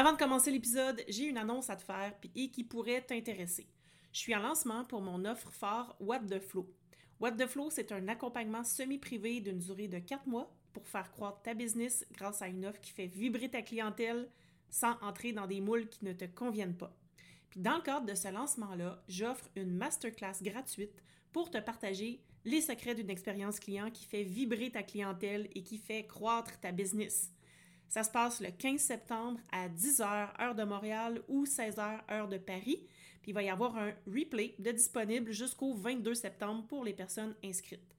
Avant de commencer l'épisode, j'ai une annonce à te faire et qui pourrait t'intéresser. Je suis en lancement pour mon offre phare What the Flow. What the Flow, c'est un accompagnement semi-privé d'une durée de 4 mois pour faire croître ta business grâce à une offre qui fait vibrer ta clientèle sans entrer dans des moules qui ne te conviennent pas. Puis dans le cadre de ce lancement-là, j'offre une masterclass gratuite pour te partager les secrets d'une expérience client qui fait vibrer ta clientèle et qui fait croître ta business. Ça se passe le 15 septembre à 10h, heure de Montréal ou 16h, heure de Paris. Puis il va y avoir un replay de disponible jusqu'au 22 septembre pour les personnes inscrites.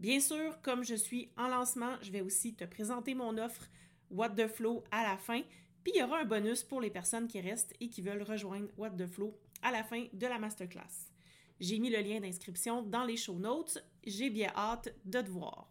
Bien sûr, comme je suis en lancement, je vais aussi te présenter mon offre What the Flow à la fin. Puis il y aura un bonus pour les personnes qui restent et qui veulent rejoindre What the Flow à la fin de la masterclass. J'ai mis le lien d'inscription dans les show notes. J'ai bien hâte de te voir.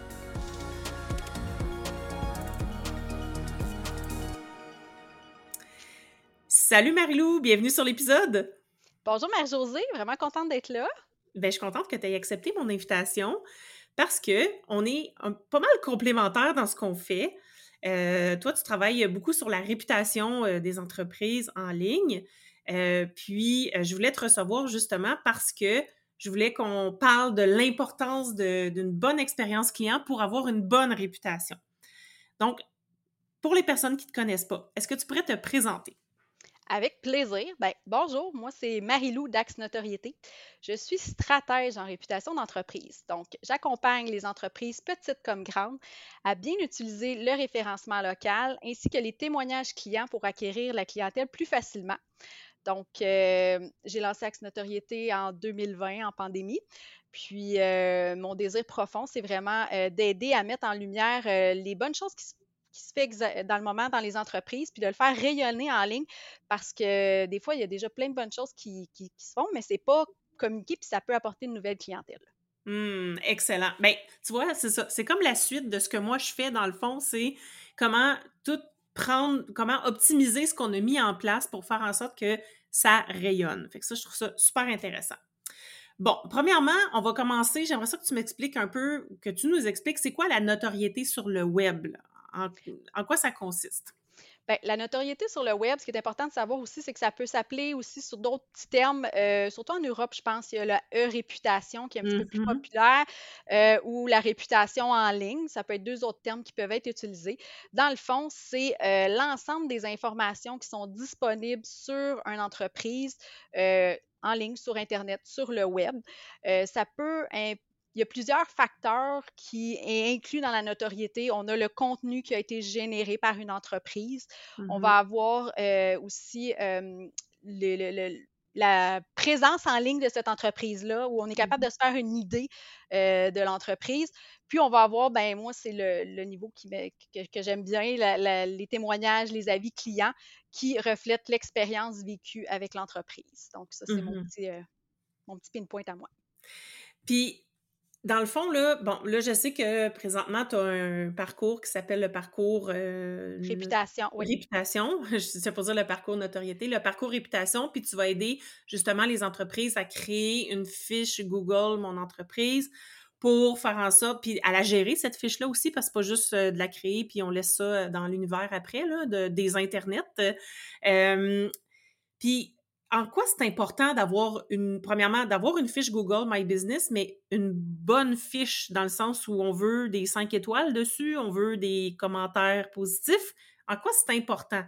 Salut Marilou, bienvenue sur l'épisode. Bonjour Marie-Josée, vraiment contente d'être là. Ben, je suis contente que tu aies accepté mon invitation parce que on est pas mal complémentaires dans ce qu'on fait. Euh, toi, tu travailles beaucoup sur la réputation euh, des entreprises en ligne. Euh, puis, je voulais te recevoir justement parce que je voulais qu'on parle de l'importance d'une bonne expérience client pour avoir une bonne réputation. Donc, pour les personnes qui ne te connaissent pas, est-ce que tu pourrais te présenter? Avec plaisir. Ben, bonjour, moi c'est Marilou d'Axe Notoriété. Je suis stratège en réputation d'entreprise. Donc, j'accompagne les entreprises petites comme grandes à bien utiliser le référencement local ainsi que les témoignages clients pour acquérir la clientèle plus facilement. Donc, euh, j'ai lancé Axe Notoriété en 2020 en pandémie. Puis, euh, mon désir profond, c'est vraiment euh, d'aider à mettre en lumière les bonnes choses qui se qui se fait dans le moment dans les entreprises, puis de le faire rayonner en ligne parce que des fois, il y a déjà plein de bonnes choses qui, se font, mais c'est pas communiqué, puis ça peut apporter une nouvelle clientèle. Mmh, excellent. Bien, tu vois, c'est ça. C'est comme la suite de ce que moi je fais dans le fond, c'est comment tout prendre, comment optimiser ce qu'on a mis en place pour faire en sorte que ça rayonne. Fait que ça, je trouve ça super intéressant. Bon, premièrement, on va commencer. J'aimerais ça que tu m'expliques un peu, que tu nous expliques, c'est quoi la notoriété sur le web? En, quoi ça consiste? Bien, la notoriété sur le web, ce qui est important de savoir aussi, c'est que ça peut s'appeler aussi sur d'autres petits termes, euh, surtout en Europe, je pense, il y a la e-réputation qui est un petit peu plus mm-hmm. populaire, euh, ou la réputation en ligne. Ça peut être deux autres termes qui peuvent être utilisés. Dans le fond, c'est euh, l'ensemble des informations qui sont disponibles sur une entreprise en ligne, sur Internet, sur le web. ça peut il y a plusieurs facteurs qui est inclus dans la notoriété. On a le contenu qui a été généré par une entreprise. On mm-hmm. va avoir euh, aussi euh, la présence en ligne de cette entreprise-là, où on est capable de mm-hmm. se faire une idée euh, de l'entreprise. Puis on va avoir, ben moi, c'est le, niveau qui que, j'aime bien, les témoignages, les avis clients qui reflètent l'expérience vécue avec l'entreprise. Donc, ça, c'est mon, mm-hmm. petit, mon petit pinpoint à moi. Puis, dans le fond, là, bon, là, je sais que présentement, tu as un parcours qui s'appelle le parcours euh, réputation. Oui. Réputation, c'est pour dire le parcours notoriété, le parcours réputation, puis tu vas aider justement les entreprises à créer une fiche Google Mon entreprise pour faire en sorte, puis à la gérer cette fiche-là aussi, parce que c'est pas juste euh, de la créer, puis on laisse ça euh, dans l'univers après, là, de, des internets. puis en quoi c'est important d'avoir une, premièrement, d'avoir une fiche Google My Business, mais une bonne fiche dans le sens où on veut des cinq étoiles dessus, on veut des commentaires positifs. En quoi c'est important?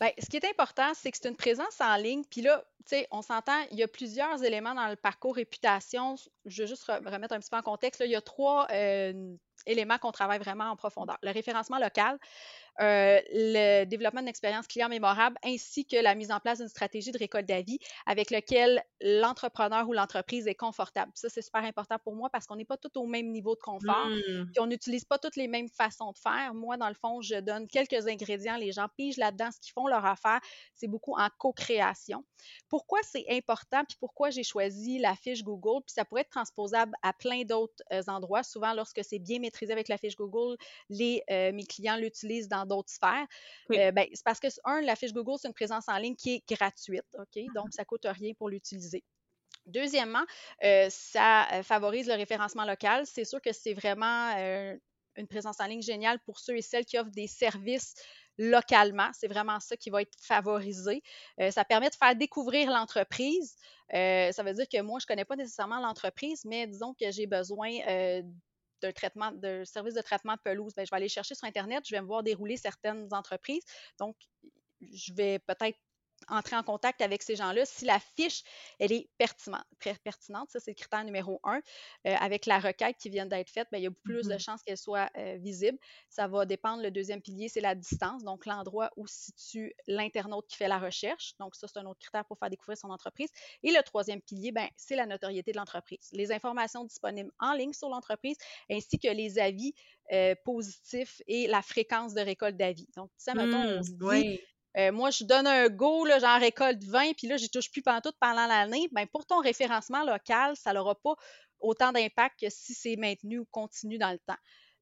Bien, ce qui est important, c'est que c'est une présence en ligne. Puis là, tu sais, on s'entend, il y a plusieurs éléments dans le parcours réputation. Je vais juste remettre un petit peu en contexte. il y a trois euh, éléments qu'on travaille vraiment en profondeur. Le référencement local, euh, le développement d'une expérience client mémorable ainsi que la mise en place d'une stratégie de récolte d'avis avec lequel l'entrepreneur ou l'entreprise est confortable. Ça, c'est super important pour moi parce qu'on n'est pas tous au même niveau de confort, mmh. puis on n'utilise pas toutes les mêmes façons de faire. Moi, dans le fond, je donne quelques ingrédients, les gens pigent là-dedans ce qu'ils font leur affaire. C'est beaucoup en co-création. Pourquoi c'est important, puis pourquoi j'ai choisi la fiche Google, puis ça pourrait être transposable à plein d'autres euh, endroits. Souvent, lorsque c'est bien maîtrisé avec la fiche Google, les, euh, mes clients l'utilisent dans d'autres sphères. Euh, ben, c'est parce que, un, la fiche Google, c'est une présence en ligne qui est gratuite, OK? Donc, ça ne coûte rien pour l'utiliser. Deuxièmement, ça favorise le référencement local. C'est sûr que c'est vraiment une présence en ligne géniale pour ceux et celles qui offrent des services localement. C'est vraiment ça qui va être favorisé. Euh, ça permet de faire découvrir l'entreprise. Euh, ça veut dire que moi, je ne connais pas nécessairement l'entreprise, mais disons que j'ai besoin euh, d'un traitement, d'un service de traitement de pelouse. Ben, je vais aller chercher sur Internet, je vais me voir dérouler certaines entreprises. Donc, je vais peut-être entrer en contact avec ces gens-là si la fiche, elle est pertinente. Très pertinente, ça c'est le critère numéro un. Euh, avec la requête qui vient d'être faite, bien, il y a plus de mm-hmm. chances qu'elle soit euh, visible. Ça va dépendre, le deuxième pilier, c'est la distance, donc l'endroit où situe l'internaute qui fait la recherche. Donc ça, c'est un autre critère pour faire découvrir son entreprise. Et le troisième pilier, ben, c'est la notoriété de l'entreprise. Les informations disponibles en ligne sur l'entreprise, ainsi que les avis euh, positifs et la fréquence de récolte d'avis. Donc, ça, mettons, on se mmh, dit, euh, moi, je donne un go, j'en récolte 20, puis là, je touche plus tout pendant l'année. Ben, pour ton référencement local, ça n'aura pas autant d'impact que si c'est maintenu ou continu dans le temps.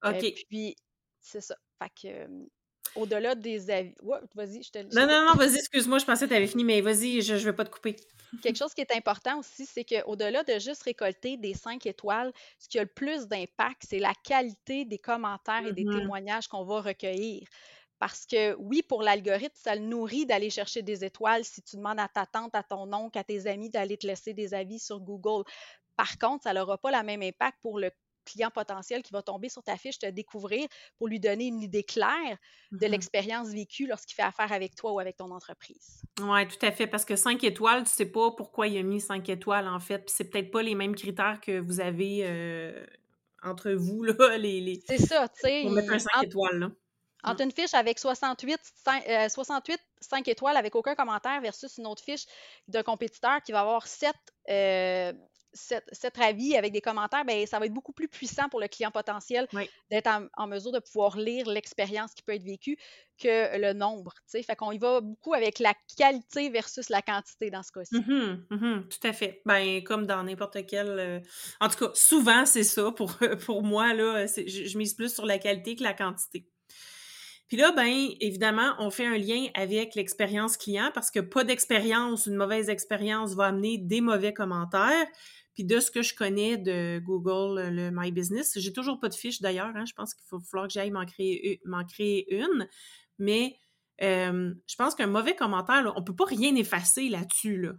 Euh, OK. puis, c'est ça. Fait que, euh, au-delà des avis. Ouais, vas-y, je te Non, non, non, vas-y, excuse-moi, je pensais que tu avais fini, mais vas-y, je ne vais pas te couper. Quelque chose qui est important aussi, c'est qu'au-delà de juste récolter des 5 étoiles, ce qui a le plus d'impact, c'est la qualité des commentaires et des mm-hmm. témoignages qu'on va recueillir. Parce que oui, pour l'algorithme, ça le nourrit d'aller chercher des étoiles si tu demandes à ta tante, à ton oncle, à tes amis d'aller te laisser des avis sur Google. Par contre, ça n'aura pas le même impact pour le client potentiel qui va tomber sur ta fiche, te découvrir pour lui donner une idée claire de mm-hmm. l'expérience vécue lorsqu'il fait affaire avec toi ou avec ton entreprise. Oui, tout à fait, parce que 5 étoiles, tu sais pas pourquoi il a mis 5 étoiles en fait, puis c'est peut-être pas les mêmes critères que vous avez euh, entre vous, là, les... C'est ça, tu sais. Pour mettre un 5 étoiles, là. Entre une fiche avec 68, 5, 68 5 étoiles avec aucun commentaire versus une autre fiche d'un compétiteur qui va avoir 7, euh, avis avec des commentaires, bien, ça va être beaucoup plus puissant pour le client potentiel d'être en, mesure de pouvoir lire l'expérience qui peut être vécue que le nombre. Fait qu'on y va beaucoup avec la qualité versus la quantité dans ce cas-ci. Mm-hmm, mm-hmm, tout à fait. Ben, comme dans n'importe quel. Euh, en tout cas, souvent, c'est ça pour, pour moi. Là, je, je mise plus sur la qualité que la quantité. Puis là, ben, évidemment, on fait un lien avec l'expérience client parce que pas d'expérience, une mauvaise expérience va amener des mauvais commentaires. Puis de ce que je connais de Google, le My Business, j'ai toujours pas de fiche d'ailleurs. Hein, je pense qu'il faut falloir que j'aille m'en créer, une. Mais euh, je pense qu'un mauvais commentaire, on peut pas rien effacer là-dessus. Là.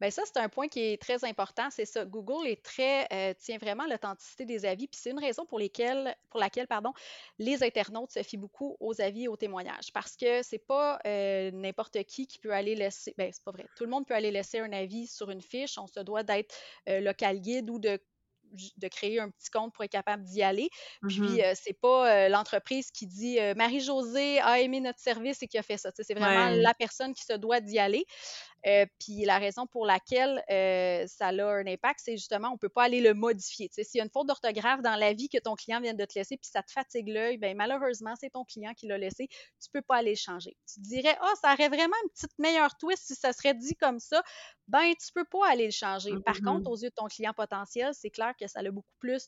Bien, ça, c'est un point qui est très important. C'est ça. Google est très, euh, tient vraiment l'authenticité des avis. Puis c'est une raison pour, lesquelles, pour laquelle pardon, les internautes se fient beaucoup aux avis et aux témoignages. Parce que c'est pas euh, n'importe qui qui peut aller laisser. Bien, c'est pas vrai. Tout le monde peut aller laisser un avis sur une fiche. On se doit d'être euh, local guide ou de de créer un petit compte pour être capable d'y aller. Puis, mm-hmm. c'est pas l'entreprise qui dit Marie-Josée a aimé notre service et qui a fait ça. C'est vraiment la personne qui se doit d'y aller. Puis la raison pour laquelle ça a un impact, c'est justement, on ne peut pas aller le modifier. S'il y a une faute d'orthographe dans la vie que ton client vient de te laisser, puis ça te fatigue l'œil, ben malheureusement, c'est ton client qui l'a laissé. Tu ne peux pas aller le changer. Tu te dirais, oh, ça aurait vraiment une petite meilleure twist si ça serait dit comme ça. Ben, tu ne peux pas aller le changer. Par contre, aux yeux de ton client potentiel, c'est clair que ça a beaucoup plus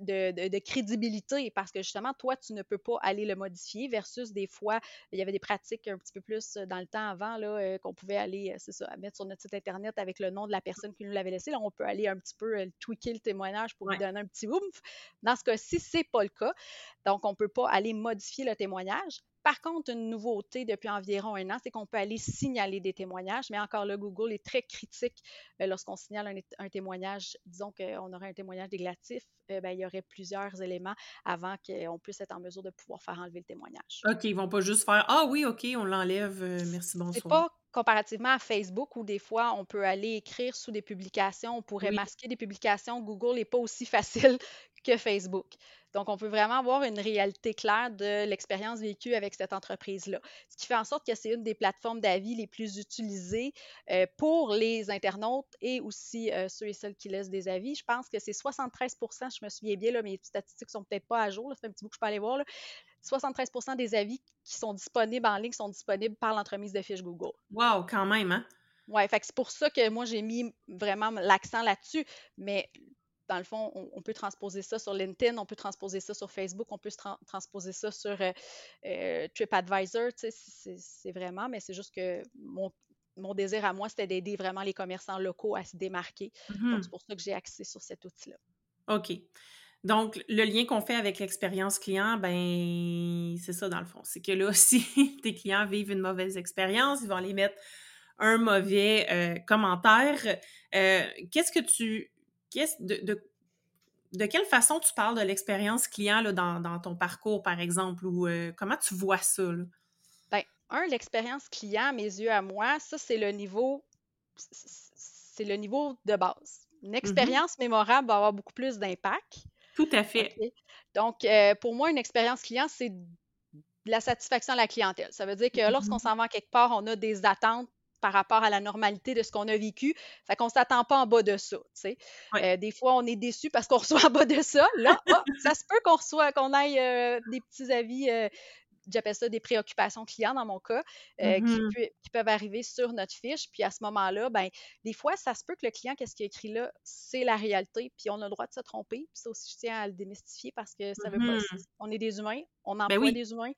de, crédibilité parce que justement, toi, tu ne peux pas aller le modifier versus des fois, il y avait des pratiques un petit peu plus dans le temps avant là, euh, qu'on pouvait aller, euh, c'est ça, mettre sur notre site Internet avec le nom de la personne qui nous l'avait laissé. Là, on peut aller un petit peu euh, tweaker le témoignage pour lui donner un petit oomph. Dans ce cas-ci, c'est pas le cas. Donc, on ne peut pas aller modifier le témoignage. Par contre, une nouveauté depuis environ un an, c'est qu'on peut aller signaler des témoignages, mais encore là, Google est très critique euh, lorsqu'on signale un, témoignage. Disons qu'on aurait un témoignage négatif, euh, ben, il y aurait plusieurs éléments avant qu'on puisse être en mesure de pouvoir faire enlever le témoignage. OK, ils vont pas juste faire Ah oui, OK, on l'enlève, euh, merci, bonsoir. C'est pas comparativement à Facebook où des fois on peut aller écrire sous des publications, on pourrait masquer des publications, Google n'est pas aussi facile que Facebook. Donc, on peut vraiment avoir une réalité claire de l'expérience vécue avec cette entreprise-là. Ce qui fait en sorte que c'est une des plateformes d'avis les plus utilisées euh, pour les internautes et aussi euh, ceux et celles qui laissent des avis. Je pense que c'est 73% je me souviens bien, là, mes statistiques sont peut-être pas à jour, là, c'est un petit bout que je peux aller voir. 73% des avis qui sont disponibles en ligne sont disponibles par l'entremise de fiches Google. Wow, quand même, hein? Oui, c'est pour ça que moi, j'ai mis vraiment l'accent là-dessus. Mais dans le fond, on, peut transposer ça sur LinkedIn, on peut transposer ça sur Facebook, on peut transposer ça sur euh, euh, TripAdvisor. C'est vraiment, mais c'est juste que mon, désir à moi, c'était d'aider vraiment les commerçants locaux à se démarquer. Donc, mm-hmm. c'est pour ça que j'ai axé sur cet outil-là. OK. Donc, le lien qu'on fait avec l'expérience client, ben, c'est ça dans le fond. C'est que là, si tes clients vivent une mauvaise expérience, ils vont aller mettre un mauvais euh, commentaire. Qu'est-ce que tu de, de, quelle façon tu parles de l'expérience client dans, ton parcours, par exemple, ou euh, comment tu vois ça? Bien, un, l'expérience client, à mes yeux à moi, ça, c'est le niveau, c'est le niveau de base. Une mm-hmm. expérience mémorable va avoir beaucoup plus d'impact. Tout à fait. Donc, euh, pour moi, une expérience client, c'est de la satisfaction à la clientèle. Ça veut dire que lorsqu'on mm-hmm. s'en va quelque part, on a des attentes par rapport à la normalité de ce qu'on a vécu. Fait qu'on ne s'attend pas en bas de ça. Euh, des fois, on est déçu parce qu'on reçoit en bas de ça. Là, ça se peut qu'on reçoit, qu'on aille euh, des petits avis. Euh, j'appelle ça des préoccupations clients dans mon cas, mm-hmm. qui, peuvent arriver sur notre fiche. Puis à ce moment-là, ben, des fois, ça se peut que le client, qu'est-ce qu'il écrit là, c'est la réalité, puis on a le droit de se tromper. Puis ça aussi, je tiens à le démystifier parce que ça veut pas. Mm-hmm. On est des humains, on ben emploie des humains.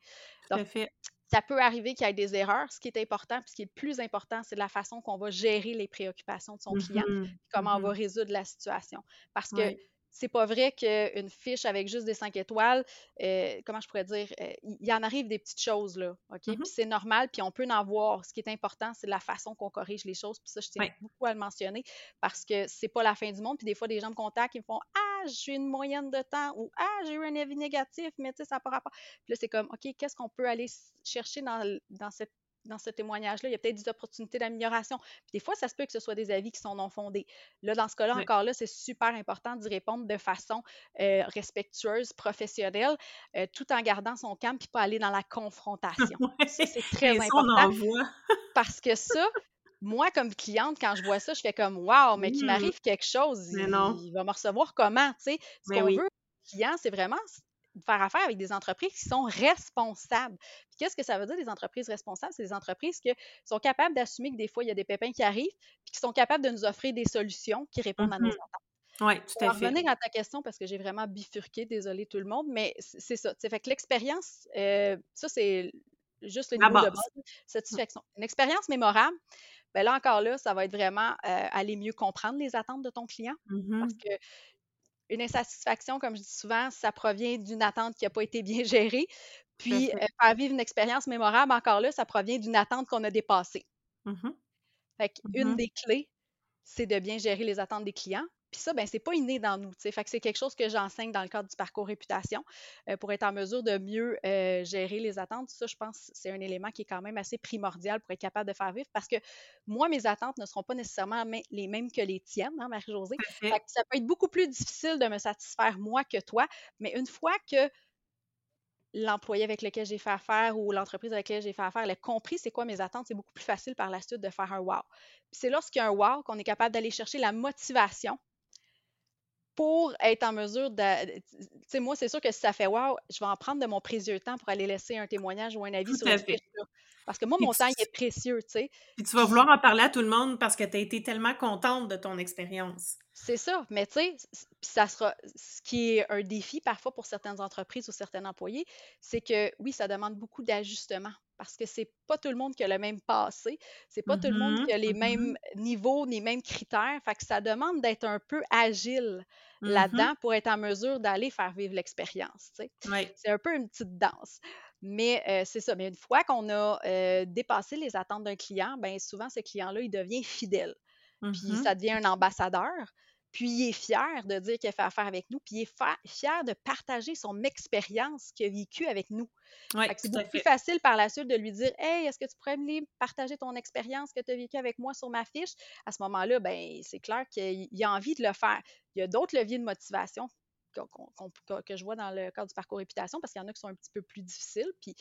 Donc, fait ça peut arriver qu'il y ait des erreurs. Ce qui est important, puis ce qui est le plus important, c'est la façon qu'on va gérer les préoccupations de son client, mmh comment on va mmh résoudre la situation. Parce que c'est pas vrai qu'une fiche avec juste des cinq étoiles, euh, comment je pourrais dire, euh, il y en arrive des petites choses, là, OK? Mmh puis c'est normal, puis on peut en voir. Ce qui est important, c'est la façon qu'on corrige les choses, puis ça, je tiens beaucoup à le mentionner, parce que c'est pas la fin du monde, puis des fois, des gens me contactent, ils me font « Ah, j'ai une moyenne de temps » ou « Ah, j'ai eu un avis négatif, mais tu sais, ça n'a pas rapport. » Puis là, c'est comme « OK, qu'est-ce qu'on peut aller chercher dans, dans cette dans ce témoignage-là, il y a peut-être des opportunités d'amélioration. Puis des fois, ça se peut que ce soit des avis qui sont non fondés. Là, dans ce cas-là, encore là, c'est super important d'y répondre de façon euh, respectueuse, professionnelle, euh, tout en gardant son calme puis pas aller dans la confrontation. Ça, c'est très important. parce que ça, moi, comme cliente, quand je vois ça, je fais comme Waouh, mais qu'il mmh. m'arrive quelque chose, il, va me recevoir comment? Tu sais, ce qu'on veut, client, c'est vraiment faire affaire avec des entreprises qui sont responsables. Puis qu'est-ce que ça veut dire, des entreprises responsables? C'est des entreprises qui sont capables d'assumer que des fois, il y a des pépins qui arrivent, puis qui sont capables de nous offrir des solutions qui répondent à nos mmh attentes. Oui, tout à fait. revenir à ta question, parce que j'ai vraiment bifurqué, désolé tout le monde, mais c'est ça. Fait que l'expérience, euh, ça, c'est juste le niveau de base, satisfaction. Une expérience mémorable, bien là encore là, ça va être vraiment euh, aller mieux comprendre les attentes de ton client. Mmh parce que une insatisfaction, comme je dis souvent, ça provient d'une attente qui n'a pas été bien gérée. Puis, euh, faire vivre une expérience mémorable, encore là, ça provient d'une attente qu'on a dépassée. Fait qu'une mmh des clés, c'est de bien gérer les attentes des clients. Puis ça, ben, c'est pas inné dans nous. Fait que c'est quelque chose que j'enseigne dans le cadre du parcours réputation euh, pour être en mesure de mieux euh, gérer les attentes. Ça, je pense c'est un élément qui est quand même assez primordial pour être capable de faire vivre parce que moi, mes attentes ne seront pas nécessairement les mêmes que les tiennes, hein, Marie-Josée. Ça peut être beaucoup plus difficile de me satisfaire moi que toi, mais une fois que l'employé avec lequel j'ai fait affaire ou l'entreprise avec laquelle j'ai fait affaire, elle a compris c'est quoi mes attentes, c'est beaucoup plus facile par la suite de faire un wow. c'est lorsqu'il y a un wow qu'on est capable d'aller chercher la motivation pour être en mesure de. Tu sais, moi, c'est sûr que si ça fait wow, je vais en prendre de mon précieux temps pour aller laisser un témoignage ou un avis sur le Parce que moi, mon temps, il est précieux, tu sais. Puis tu vas vouloir en parler à tout le monde parce que tu as été tellement contente de ton expérience. C'est ça. Mais tu sais, ça sera. Ce qui est un défi parfois pour certaines entreprises ou certains employés, c'est que oui, ça demande beaucoup d'ajustement parce que c'est pas tout le monde qui a le même passé, c'est pas tout le monde mmh qui a les mmh mêmes niveaux, les mêmes critères, fait que ça demande d'être un peu agile mmh là-dedans pour être en mesure d'aller faire vivre l'expérience, C'est un peu une petite danse. Mais euh, c'est ça, mais une fois qu'on a euh, dépassé les attentes d'un client, ben souvent ce client-là, il devient fidèle. Puis ça devient un ambassadeur. puis il est fier de dire qu'il a fait affaire avec nous, puis il est fier de partager son expérience qu'il a vécue avec nous. c'est beaucoup plus facile par la suite de lui dire Hey, est-ce que tu pourrais me partager ton expérience que tu as vécue avec moi sur ma fiche? À ce moment-là, ben, c'est clair qu'il a envie de le faire. Il y a d'autres leviers de motivation que je vois dans le cadre du parcours réputation, parce qu'il y en a qui sont un petit peu plus difficiles, puis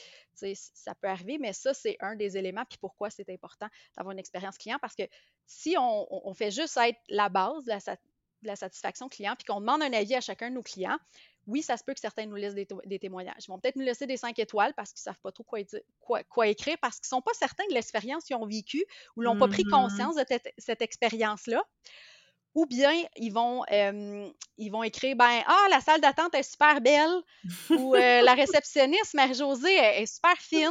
ça peut arriver, mais ça, c'est un des éléments, puis pourquoi c'est important d'avoir une expérience client, parce que si on, fait juste être la base de la, satisfaction client, puis qu'on demande un avis à chacun de nos clients, oui, ça se peut que certains nous laissent des, témoignages. Ils vont peut-être nous laisser des cinq étoiles parce qu'ils ne savent pas trop quoi, écrire, parce qu'ils ne sont pas certains de l'expérience qu'ils ont vécue ou n'ont pas pris mm-hmm. conscience de cette expérience-là ou bien ils vont, ils vont écrire ben ah la salle d'attente est super belle ou la réceptionniste Marie-Josée est, super fine,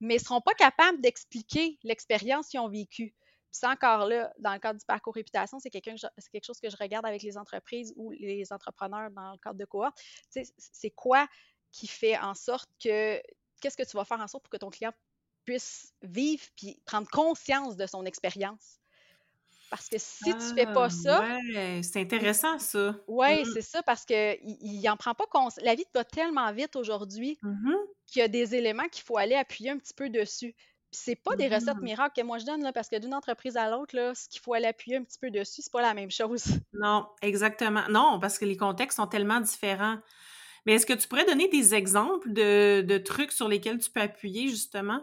mais ils seront pas capables d'expliquer l'expérience qu'ils ont vécue. Puis ça encore là, dans le cadre du parcours réputation, c'est quelque chose que je regarde avec les entreprises ou les entrepreneurs dans le cadre de cohorte. C'est quoi qui fait en sorte que qu'est-ce que tu vas faire en sorte pour que ton client puisse vivre puis prendre conscience de son expérience? Parce que si tu tu fais pas ah, ça. Ouais, c'est intéressant ça. Oui, mmh c'est ça, parce qu'il n'en prend pas conscience. La vie va tellement vite aujourd'hui mmh qu'il y a des éléments qu'il faut aller appuyer un petit peu dessus. Puis c'est pas des recettes mmh. miracles que moi je donne, là, parce que d'une entreprise à l'autre, ce qu'il faut aller appuyer un petit peu dessus, c'est pas la même chose. Non, exactement. Non, parce que les contextes sont tellement différents. Mais est-ce que tu pourrais donner des exemples de, de trucs sur lesquels tu peux appuyer, justement?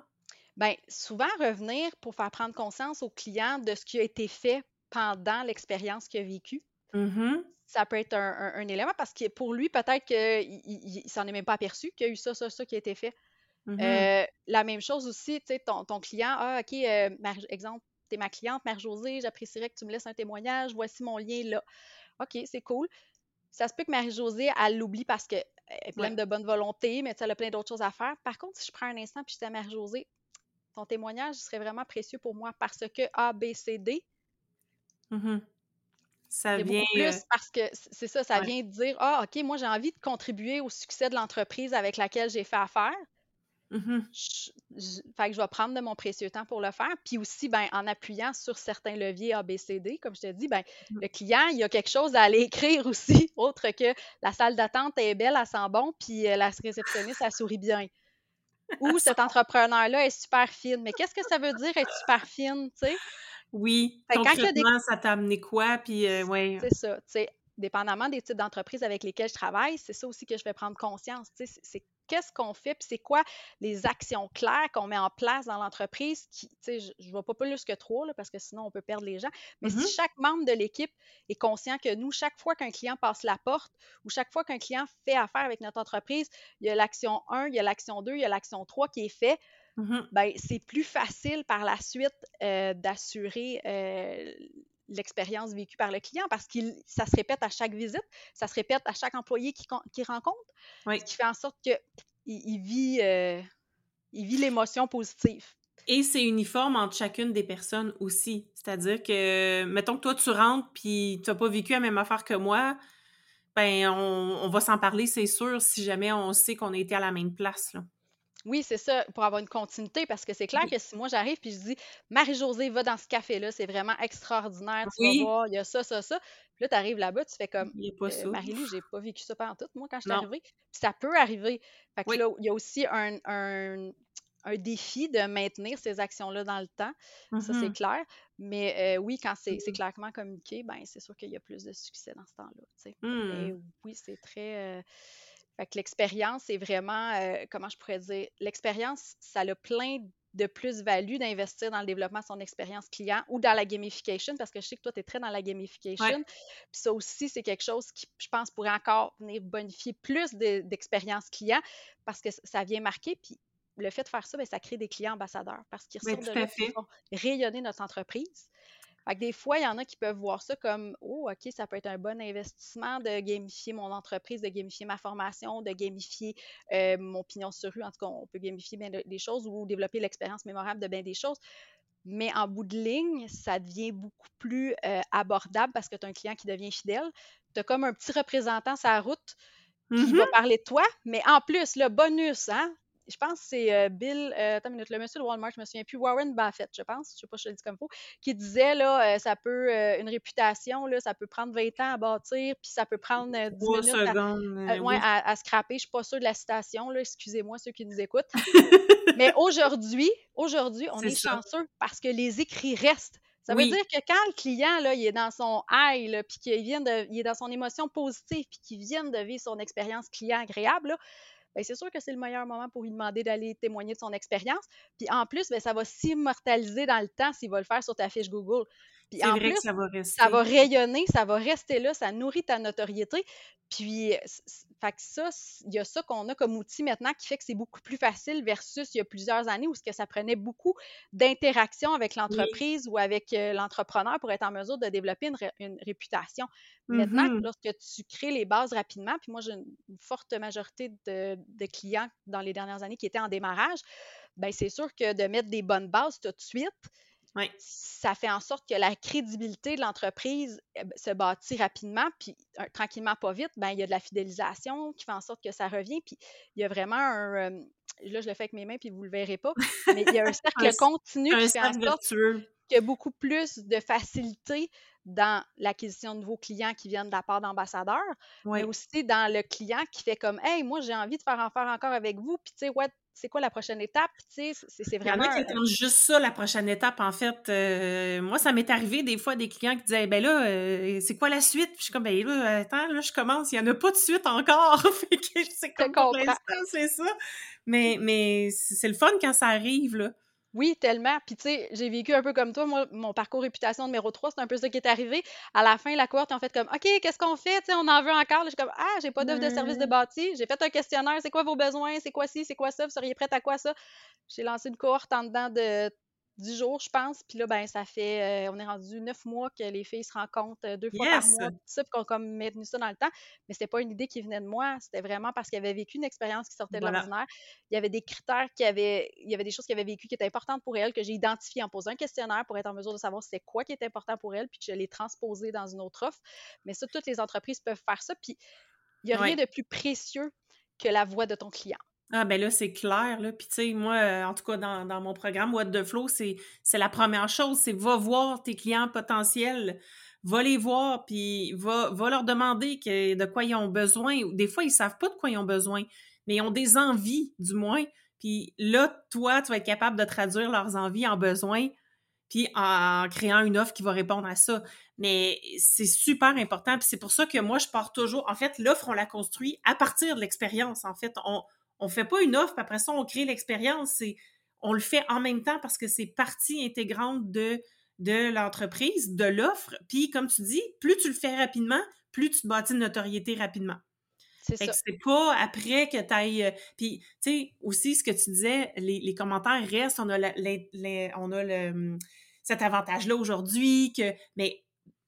Bien, souvent revenir pour faire prendre conscience au client de ce qui a été fait pendant l'expérience qu'il a vécue. Mm-hmm. Ça peut être un, élément parce que pour lui, peut-être qu'il ne s'en est même pas aperçu qu'il y a eu ça, ça, ça qui a été fait. Mm-hmm. Euh, la même chose aussi, tu sais, ton, client, ah, OK, euh, exemple, tu es ma cliente, Mère Josée, j'apprécierais que tu me laisses un témoignage, voici mon lien là. OK, c'est cool. Ça se peut que Marie-Josée, elle l'oublie parce qu'elle est pleine de bonne volonté, mais elle a plein d'autres choses à faire. Par contre, si je prends un instant puis je dis à Marie-Josée, ton témoignage serait vraiment précieux pour moi parce que A, B, C, D. Mm-hmm. Ça vient. Plus euh, parce que c'est ça, ça vient de dire Ah, OK, moi, j'ai envie de contribuer au succès de l'entreprise avec laquelle j'ai fait affaire. Mm-hmm. je, fait que je vais prendre de mon précieux temps pour le faire. Puis aussi, ben, en appuyant sur certains leviers A, B, C, D, comme je te dis, ben, mm. le client, il y a quelque chose à aller écrire aussi, autre que la salle d'attente est belle, elle sent bon, puis euh, la réceptionniste, elle sourit bien ou cet entrepreneur-là est super fine. Mais qu'est-ce que ça veut dire être super fine, tu sais? Oui, concrètement, ça t'a amené quoi? Puis, euh, ouais. C'est ça, tu sais, dépendamment des types d'entreprises avec lesquelles je travaille, c'est ça aussi que je vais prendre conscience, tu sais, c'est qu'est-ce qu'on fait, puis c'est quoi les actions claires qu'on met en place dans l'entreprise. Qui, je ne vois pas plus que trois, parce que sinon on peut perdre les gens. Mais si mm-hmm. chaque membre de l'équipe est conscient que nous, chaque fois qu'un client passe la porte ou chaque fois qu'un client fait affaire avec notre entreprise, il y a l'action 1, il y a l'action 2, il y a l'action 3 qui est fait. Mm-hmm. Ben, c'est plus facile par la suite euh, d'assurer euh, l'expérience vécue par le client parce que ça se répète à chaque visite, ça se répète à chaque employé qu'il rencontre, ce qui fait en sorte qu'il il vit, euh, il vit l'émotion positive. Et c'est uniforme entre chacune des personnes aussi. C'est-à-dire que, mettons que toi, tu rentres puis tu n'as pas vécu la même affaire que moi, ben on, on va s'en parler, c'est sûr, si jamais on sait qu'on a été à la même place. Là. Oui, c'est ça, pour avoir une continuité, parce que c'est clair que si moi j'arrive puis je dis Marie-Josée, va dans ce café-là, c'est vraiment extraordinaire, tu vas voir, il y a ça, ça, ça. Puis là, tu arrives là-bas, tu fais comme euh, Marie-Lou, j'ai pas vécu ça pendant tout, moi, quand je suis arrivée. Puis ça peut arriver. Fait que là, il y a aussi un, un, défi de maintenir ces actions-là dans le temps. Ça, c'est mmh clair. Mais euh, oui, quand c'est mmh clairement communiqué, ben c'est sûr qu'il y a plus de succès dans ce temps-là. Mais mmh. oui, c'est très. Euh, fait que l'expérience est vraiment, euh, comment je pourrais dire, l'expérience, ça a plein de plus-value d'investir dans le développement de son expérience client ou dans la gamification, parce que je sais que toi, tu es très dans la gamification. Puis ça aussi, c'est quelque chose qui, je pense, pourrait encore venir bonifier plus d'expérience client parce que ça vient marquer. Puis le fait de faire ça, bien, ça crée des clients ambassadeurs parce qu'ils ressortent de là, rayonner notre entreprise. Fait des fois, il y en a qui peuvent voir ça comme Oh, OK, ça peut être un bon investissement de gamifier mon entreprise, de gamifier ma formation, de gamifier euh, mon pignon sur rue. En tout cas, on peut gamifier bien des choses ou développer l'expérience mémorable de bien des choses. Mais en bout de ligne, ça devient beaucoup plus euh, abordable parce que tu as un client qui devient fidèle. Tu as comme un petit représentant sur la route qui va mm-hmm. parler de toi, mais en plus, le bonus, hein, je pense que c'est Bill, attends une minute, le monsieur de Walmart, je me souviens plus, Warren Buffett, je pense, je sais pas si je le dis comme il faut, qui disait, là, ça peut, une réputation, là, ça peut prendre 20 ans à bâtir, puis ça peut prendre 10 minutes à, à, scraper. Je suis pas sûre de la citation, là, excusez-moi ceux qui nous écoutent. Mais aujourd'hui, aujourd'hui, on est, chanceux parce que les écrits restent. Ça veut dire que quand le client, là, il est dans son high, puis qu'il vient de, il est dans son émotion positive, puis qu'il vient de vivre son expérience client agréable, c'est sûr que c'est le meilleur moment pour lui demander d'aller témoigner de son expérience. Puis en plus, ben, ça va s'immortaliser dans le temps s'il va le faire sur ta fiche Google. Puis en plus, ça va, ça va rayonner, ça va rester là, ça nourrit ta notoriété. Puis, fait que ça, il y a ça qu'on a comme outil maintenant qui fait que c'est beaucoup plus facile versus il y a plusieurs années où ce que ça prenait beaucoup d'interaction avec l'entreprise ou avec l'entrepreneur pour être en mesure de développer une, réputation. Maintenant, mm-hmm. lorsque tu crées les bases rapidement, puis moi j'ai une forte majorité de, de, clients dans les dernières années qui étaient en démarrage, ben c'est sûr que de mettre des bonnes bases tout de suite, ça fait en sorte que la crédibilité de l'entreprise eh ben, se bâtit rapidement, puis tranquillement, pas vite, ben, il y a de la fidélisation qui fait en sorte que ça revient, puis il y a vraiment un... là, je le fais avec mes mains, puis vous ne le verrez pas, mais il y a un cercle continu qui fait en sorte qu'il y a beaucoup plus de facilité dans l'acquisition de nouveaux clients qui viennent de la part d'ambassadeurs, mais aussi dans le client qui fait comme Hey, moi j'ai envie de faire en faire encore avec vous, puis tu sais, ouais, c'est quoi la prochaine étape? C'est vraiment. Il y en a qui attendent juste ça, la prochaine étape, en fait. Euh, moi, ça m'est arrivé des fois des clients qui disaient Ben là, euh, c'est quoi la suite? Puis je suis comme Ben là, attends, là, je commence, il n'y en a pas de suite encore. fait que c'est comme c'est ça. Mais, mais c'est le fun quand ça arrive, là. Oui, tellement. Puis, tu sais, j'ai vécu un peu comme toi. Moi, mon parcours réputation numéro 3, c'est un peu ça qui est arrivé. À la fin, la cohorte, en fait comme OK, qu'est-ce qu'on fait? Tu sais, on en veut encore. je suis comme Ah, j'ai pas d'offre de service de bâti. J'ai fait un questionnaire. C'est quoi vos besoins? C'est quoi ci? C'est quoi ça? Vous seriez prête à quoi ça? J'ai lancé une cohorte en dedans de 10 jours, je pense. Puis là, ben, ça fait, euh, on est rendu neuf mois que les filles se rencontrent euh, deux fois par mois, tout ça, puis qu'on a comme maintenu ça dans le temps. Mais c'était pas une idée qui venait de moi, c'était vraiment parce qu'elles avaient vécu une expérience qui sortait de l'ordinaire. Il y avait des critères qui avaient, il y avait des choses qu'elles avaient vécues qui étaient importantes pour elles, que j'ai identifiées en posant un questionnaire pour être en mesure de savoir c'est quoi qui est important pour elles, puis que je l'ai transposé dans une autre offre. Mais ça, toutes les entreprises peuvent faire ça. Puis il n'y a rien de plus précieux que la voix de ton client. Ah ben là, c'est clair, là. Puis tu sais, moi, euh, en tout cas, dans, mon programme What the Flow, c'est la première chose, c'est va voir tes clients potentiels, va les voir, puis va, va leur demander que, de quoi ils ont besoin. Des fois, ils savent pas de quoi ils ont besoin, mais ils ont des envies, du moins. Puis là, toi, tu vas être capable de traduire leurs envies en besoins, puis en créant une offre qui va répondre à ça. Mais c'est super important, puis c'est pour ça que moi, je pars toujours... En fait, l'offre, on la construit à partir de l'expérience. En fait, on on fait pas une offre, puis après ça, on crée l'expérience. On le fait en même temps parce que c'est partie intégrante de, de l'entreprise, de l'offre. Puis, comme tu dis, plus tu le fais rapidement, plus tu te bâtis une notoriété rapidement. C'est ça. C'est pas après que tu ailles. Euh, puis, tu sais, aussi, ce que tu disais, les, commentaires restent. On a, on a le, cet avantage-là aujourd'hui. que mais,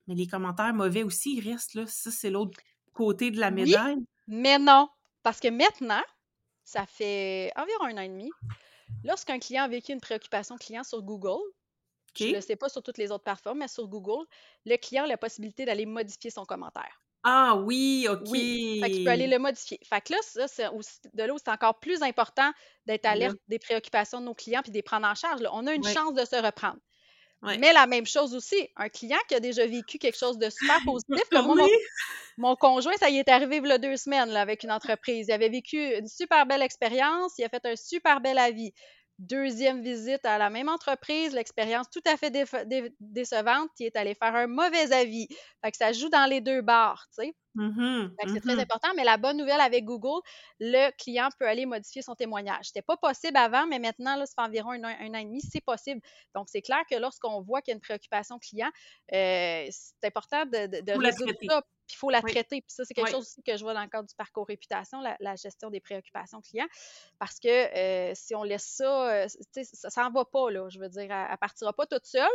mais les commentaires mauvais aussi, ils restent là. Ça, c'est l'autre côté de la médaille. mais non. Parce que maintenant, ça fait environ un an et demi. Lorsqu'un client a vécu une préoccupation client sur Google, je ne le sais pas sur toutes les autres plateformes, mais sur Google, le client a la possibilité d'aller modifier son commentaire. Ah oui, OK. Oui, fait peut aller le modifier. Fait que là, ça, c'est de là où c'est encore plus important d'être alerte des préoccupations de nos clients puis de les prendre en charge. On a une chance de se reprendre. Mais la même chose aussi, un client qui a déjà vécu quelque chose de super positif, comme moi, mon, conjoint, ça y est arrivé il y a deux semaines là, avec une entreprise. Il avait vécu une super belle expérience, il a fait un super bel avis. Deuxième visite à la même entreprise, l'expérience tout à fait décevante, il est allé faire un mauvais avis. Fait que ça joue dans les deux barres, tu sais. Mmh c'est très mmh important, mais la bonne nouvelle avec Google, le client peut aller modifier son témoignage. C'était pas possible avant, mais maintenant, là, ça fait environ un, an et demi, c'est possible. Donc, c'est clair que lorsqu'on voit qu'il y a une préoccupation client, euh, c'est important de, résoudre ça puis il faut la traiter. Puis ça, c'est quelque chose aussi que je vois dans le cadre du parcours réputation, la, gestion des préoccupations clients. Parce que euh, si on laisse ça, euh, ça s'en va pas, là. Je veux dire, elle, ne partira pas toute seule.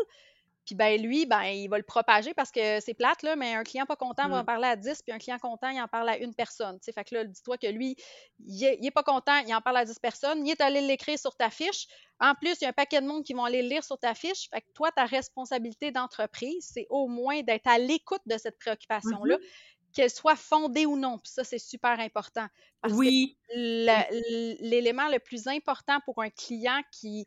Puis ben lui, ben il va le propager parce que c'est plate, là, mais un client pas content va en mmh. parler à 10, puis un client content, il en parle à une personne. Fait que là, dis-toi que lui, il est, pas content, il en parle à 10 personnes, il est allé l'écrire sur ta fiche. En plus, il y a un paquet de monde qui vont aller le lire sur ta fiche. Fait que toi, ta responsabilité d'entreprise, c'est au moins d'être à l'écoute de cette préoccupation-là. Mmh qu'elle soit fondée ou non. Puis ça, c'est super important. Parce oui. que l'élément le plus important pour un client qui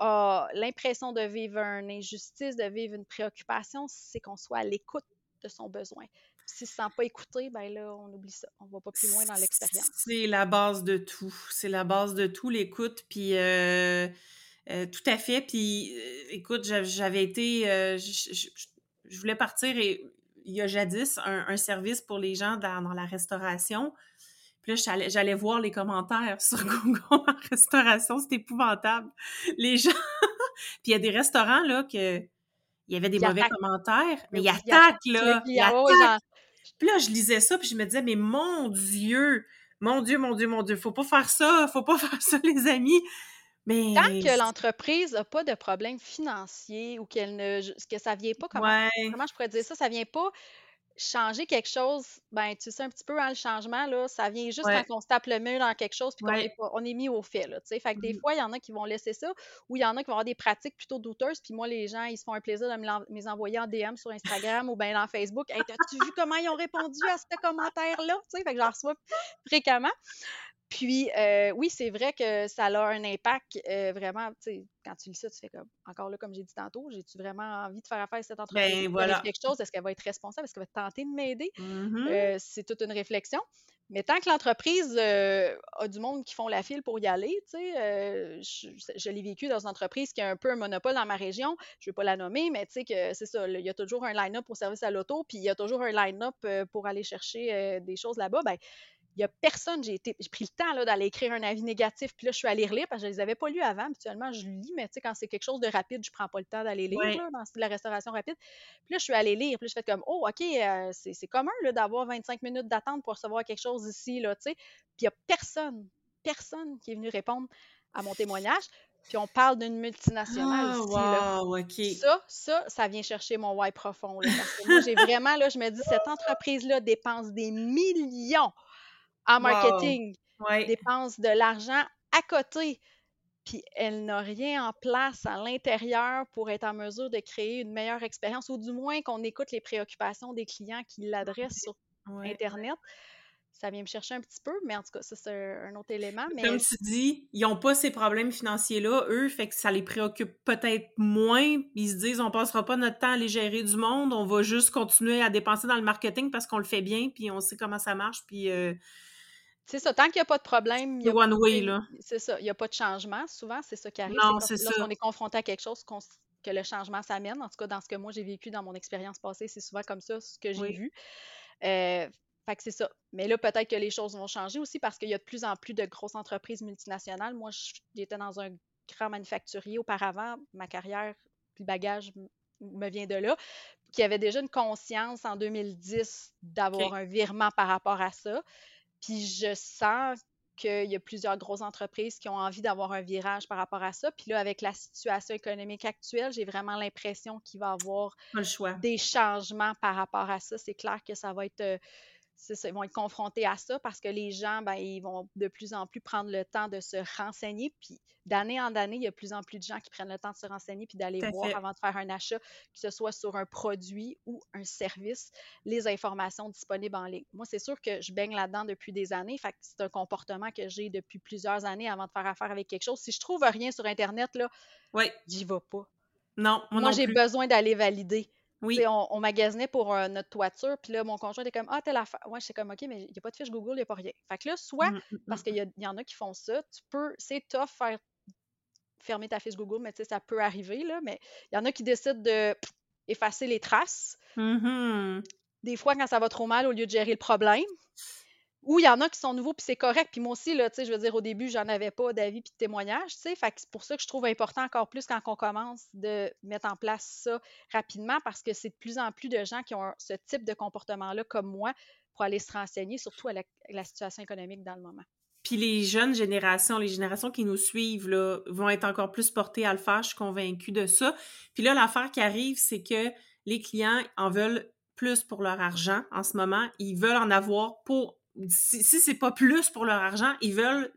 l'impression de vivre une injustice, de vivre une préoccupation, c'est qu'on soit à l'écoute de son besoin. S'il ne se sent pas écouté, ben là, on oublie ça. On va pas plus loin dans l'expérience. C'est la base de tout. C'est la base de tout, l'écoute. Puis euh, euh, tout à fait. Puis euh, écoute, j'avais été. je voulais partir et il y a jadis un, service pour les gens dans, la restauration. Puis là, j'allais voir les commentaires sur Google en restauration, c'est épouvantable. Les gens... Puis il y a des restaurants, là, que... Il y avait des mauvais commentaires, mais ils attaquent, là. Ils attaquent. Puis là, je lisais ça, puis je me disais, mais mon Dieu, mon Dieu, mon Dieu, mon Dieu, faut pas faire ça, faut pas faire ça, les amis. Mais... Tant que l'entreprise n'a pas de problème financier ou qu'elle ne que ça vient pas comment, comment je pourrais dire ça, ça vient pas changer quelque chose, ben tu sais un petit peu hein, le changement là, ça vient juste quand on se tape le mur dans quelque chose puis qu'on est, on est mis au fait là, tu sais. Fait que des mmh fois il y en a qui vont laisser ça ou il y en a qui vont avoir des pratiques plutôt douteuses puis moi les gens ils se font un plaisir de me les envoyer en DM sur Instagram ou bien dans Facebook. Hey, t'as-tu vu comment ils ont répondu à ce commentaire là, tu sais? Fait que j'en reçois fréquemment. Puis, euh, oui, c'est vrai que ça a un impact euh, vraiment, tu sais, quand tu lis ça, tu fais comme, encore là, comme j'ai dit tantôt, j'ai-tu vraiment envie de faire affaire avec cette entreprise? Ben, voilà. quelque chose, est-ce qu'elle va être responsable? Est-ce qu'elle va tenter de m'aider? Mmh euh, c'est toute une réflexion. Mais tant que l'entreprise a du monde qui font la file pour y aller, tu sais, je, l'ai vécu dans une entreprise qui a un peu un monopole dans ma région, je ne vais pas la nommer, mais tu sais que c'est ça, il y a toujours un line-up pour service à l'auto, puis il y a toujours un line-up pour aller chercher des choses là-bas. Ben, il n'y a personne, j'ai été, j'ai pris le temps d'aller écrire un avis négatif, puis là, je suis allée relire parce que je ne les avais pas lus avant. Habituellement, je lis, mais tu sais, quand c'est quelque chose de rapide, je ne prends pas le temps d'aller lire dans la restauration rapide. Puis là, je suis allée lire, puis je fais comme, oh, OK, euh, c'est, commun d'avoir 25 minutes d'attente pour recevoir quelque chose ici, là, tu sais. Puis il n'y a personne, personne qui est venu répondre à mon témoignage. Puis on parle d'une multinationale ah, ici. Ça, ça, ça vient chercher mon why profond. parce que moi, j'ai vraiment, là, je me dis, cette entreprise-là dépense des millions en marketing, dépense de l'argent à côté, puis elle n'a rien en place à l'intérieur pour être en mesure de créer une meilleure expérience, ou du moins qu'on écoute les préoccupations des clients qui l'adressent sur Internet. Ça vient me chercher un petit peu, mais en tout cas, ça, c'est un autre élément. Mais... Comme tu dis, ils n'ont pas ces problèmes financiers-là, eux, fait que ça les préoccupe peut-être moins. Ils se disent, on passera pas notre temps à aller gérer du monde, on va juste continuer à dépenser dans le marketing parce qu'on le fait bien, puis on sait comment ça marche, puis... Euh, c'est ça, tant qu'il n'y a pas de problème. Il y a one way, là. C'est ça, il n'y a pas de changement. Souvent, c'est ça qui arrive. Non, c'est ça. Lorsqu'on est confronté à quelque chose, que le changement s'amène. En tout cas, dans ce que moi j'ai vécu dans mon expérience passée, c'est souvent comme ça ce que j'ai vu. Euh, fait que c'est ça. Mais là, peut-être que les choses vont changer aussi parce qu'il y a de plus en plus de grosses entreprises multinationales. Moi, j'étais dans un grand manufacturier auparavant. Ma carrière, le bagage me vient de là, qui avait déjà une conscience en 2010 d'avoir un virement par rapport à ça. Puis je sens qu'il y a plusieurs grosses entreprises qui ont envie d'avoir un virage par rapport à ça. Puis là, avec la situation économique actuelle, j'ai vraiment l'impression qu'il va y avoir des changements par rapport à ça. C'est clair que ça va être ils vont être confrontés à ça parce que les gens, ben, ils vont de plus en plus prendre le temps de se renseigner. Puis d'année en année, il y a de plus en plus de gens qui prennent le temps de se renseigner puis d'aller voir avant de faire un achat, que ce soit sur un produit ou un service, les informations disponibles en ligne. Moi, c'est sûr que je baigne là-dedans depuis des années. Fait c'est un comportement que j'ai depuis plusieurs années avant de faire affaire avec quelque chose. Si je trouve rien sur Internet, là, j'y vais pas. Non, moi, j'ai besoin d'aller valider. Oui. On, on, magasinait pour euh, notre toiture, puis là, mon conjoint était comme Ah, telle affaire. Ouais, j'étais comme OK, mais il n'y a pas de fiche Google, il n'y a pas rien. Fait que là, soit, mmh, mmh, parce mmh. qu'il y, en a qui font ça, tu peux, c'est tough faire fermer ta fiche Google, mais tu sais, ça peut arriver, là, mais il y en a qui décident de effacer les traces. Des fois, quand ça va trop mal, au lieu de gérer le problème, ou il y en a qui sont nouveaux, puis c'est correct. Puis moi aussi, là, je veux dire, au début, j'en avais pas d'avis puis de témoignages, c'est pour ça que je trouve important encore plus quand on commence de mettre en place ça rapidement, parce que c'est de plus en plus de gens qui ont ce type de comportement-là, comme moi, pour aller se renseigner, surtout à la, situation économique dans le moment. Puis les jeunes générations, les générations qui nous suivent, là, vont être encore plus portées à le faire, je suis convaincue de ça. Puis là, l'affaire qui arrive, c'est que les clients en veulent plus pour leur argent en ce moment. Ils veulent en avoir pour si, si c'est pas plus pour leur argent, ils veulent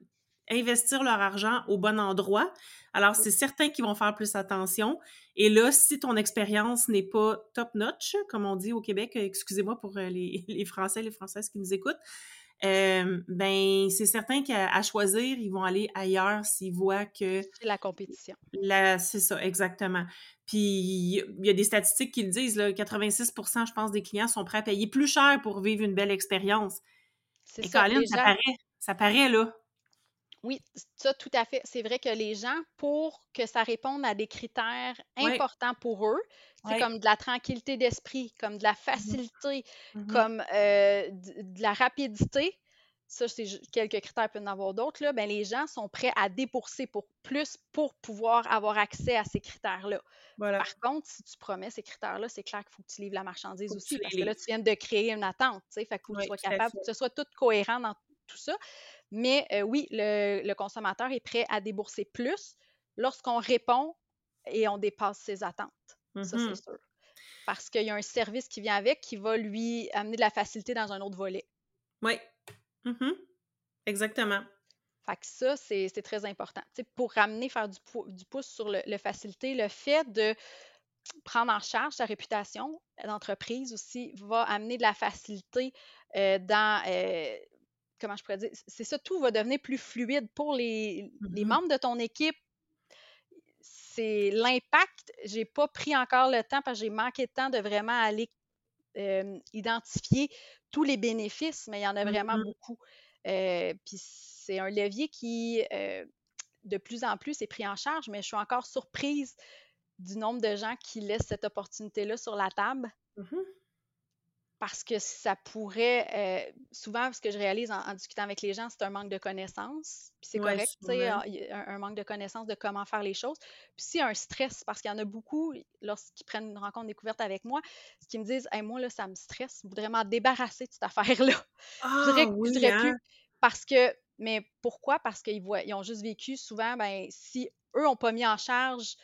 investir leur argent au bon endroit. Alors, c'est certain qu'ils vont faire plus attention. Et là, si ton expérience n'est pas top-notch, comme on dit au Québec, excusez-moi pour euh, les, les, Français, les Françaises qui nous écoutent, euh, ben c'est certain qu'à choisir, ils vont aller ailleurs s'ils voient que... C'est la compétition. C'est ça, exactement. Puis il y a des statistiques qui le disent, là, 86% je pense, des clients sont prêts à payer plus cher pour vivre une belle expérience. C'est ça, ça paraît, ça paraît, là. Oui, ça, tout à fait. C'est vrai que les gens, pour que ça réponde à des critères importants pour eux, c'est comme de la tranquillité d'esprit, comme de la mmh facilité, mmh comme euh, de, la rapidité, ça, c'est quelques critères, il peut y en avoir d'autres, là, ben, les gens sont prêts à débourser pour plus pour pouvoir avoir accès à ces critères-là. Par contre, si tu promets ces critères-là, c'est clair qu'il faut que tu livres la marchandise aussi, parce que là, tu viens de créer une attente, tu sais, fait faut que tu sois capable, que ce soit tout cohérent dans tout ça. Mais euh, oui, le, consommateur est prêt à débourser plus lorsqu'on répond et on dépasse ses attentes. Ça, c'est mmh sûr. Parce qu'il y a un service qui vient avec qui va lui amener de la facilité dans un autre volet. Oui. Mmh Exactement. Fait que ça, c'est très important. pour ramener, faire du, pouce sur le, facilité, le fait de prendre en charge sa réputation d'entreprise aussi va amener de la facilité euh, dans euh, comment je pourrais dire, c'est ça, tout va devenir plus fluide pour les, les mmh membres de ton équipe. C'est l'impact. J'ai pas pris encore le temps parce que j'ai manqué de temps de vraiment aller identifier tous les bénéfices, mais il y en a vraiment mmh beaucoup. Euh, puis c'est un levier qui, euh, de plus en plus, est pris en charge, mais je suis encore surprise du nombre de gens qui laissent cette opportunité-là sur la table. Mmh parce que ça pourrait, euh, souvent, ce que je réalise en, discutant avec les gens, c'est un manque de connaissances. Puis c'est correct, tu sais, un, un, manque de connaissances de comment faire les choses. Puis c'est un stress, parce qu'il y en a beaucoup, lorsqu'ils prennent une rencontre découverte avec moi, ce qui me disent, hey, moi, là, ça me stresse, je voudrais m'en débarrasser de cette affaire-là. je voudrais, ah oui, hein? plus. Parce que, mais pourquoi? Parce qu'ils ils ont juste vécu souvent, ben, si eux n'ont pas mis en charge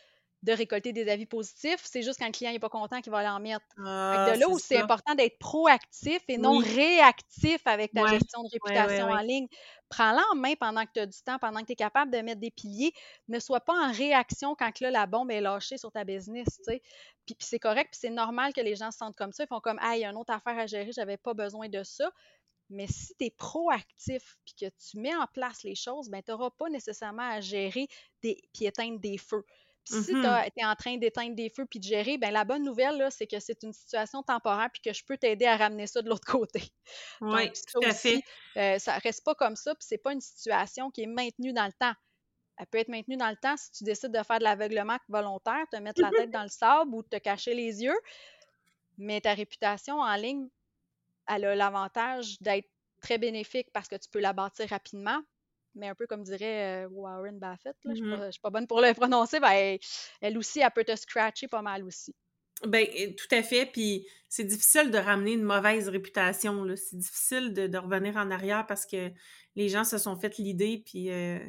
de récolter des avis positifs. C'est juste quand le client n'est pas content qu'il va aller en mettre. Ah, de là où c'est important d'être proactif et non réactif avec ta gestion de réputation en ligne. Prends-la en main pendant que tu as du temps, pendant que tu es capable de mettre des piliers. Ne sois pas en réaction quand là, la bombe est lâchée sur ta business. Puis, c'est correct, puis c'est normal que les gens se sentent comme ça. Ils font comme Ah, il y a une autre affaire à gérer, j'avais pas besoin de ça. Mais si tu es proactif puis que tu mets en place les choses, ben, tu n'auras pas nécessairement à gérer des, puis éteindre des feux. Puis si tu mmh es en train d'éteindre des feux puis de gérer, ben la bonne nouvelle, c'est que c'est une situation temporaire puis que je peux t'aider à ramener ça de l'autre côté. Oui, tout à fait. Euh, ça reste pas comme ça, puis c'est pas une situation qui est maintenue dans le temps. Elle peut être maintenue dans le temps si tu décides de faire de l'aveuglement volontaire, te mettre la tête dans le sable ou te cacher les yeux. Mais ta réputation en ligne, elle a l'avantage d'être très bénéfique parce que tu peux la bâtir rapidement, mais un peu comme dirait euh, Warren Buffett, je ne mmh suis, pas bonne pour le prononcer, ben, elle aussi, elle peut te scratcher pas mal aussi. Ben, tout à fait. Puis c'est difficile de ramener une mauvaise réputation. C'est difficile de, revenir en arrière parce que les gens se sont fait l'idée. Puis. Euh,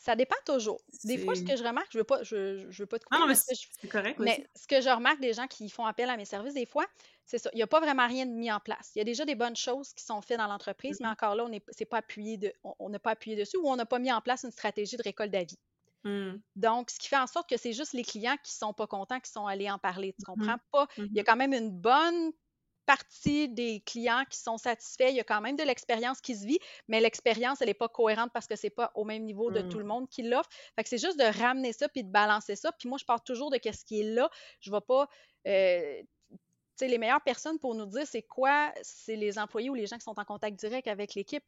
ça dépend toujours. Des fois, ce que je remarque, je veux pas, je, je veux pas te couper. Non, mais c'est correct. Mais ce que je remarque des gens qui font appel à mes services, des fois, c'est ça. Il n'y a pas vraiment rien de mis en place. Il y a déjà des bonnes choses qui sont faites dans l'entreprise, mais mm-hmm. encore là, on n'a pas appuyé de, on n'a pas appuyé dessus ou on n'a pas mis en place une stratégie de récolte d'avis. Mm. Donc, ce qui fait en sorte que c'est juste les clients qui ne sont pas contents qui sont allés en parler. Tu mm-hmm. comprends pas? Il y a quand même une bonne partie des clients qui sont satisfaits. Il y a quand même de l'expérience qui se vit, mais l'expérience, elle n'est pas cohérente parce que c'est pas au même niveau de tout mm. le monde qui l'offre. Fait que c'est juste de ramener ça puis de balancer ça. Puis moi, je pars toujours de ce qui est là. Je ne vais pas. Euh, les meilleures personnes pour nous dire c'est quoi, c'est les employés ou les gens qui sont en contact direct avec l'équipe,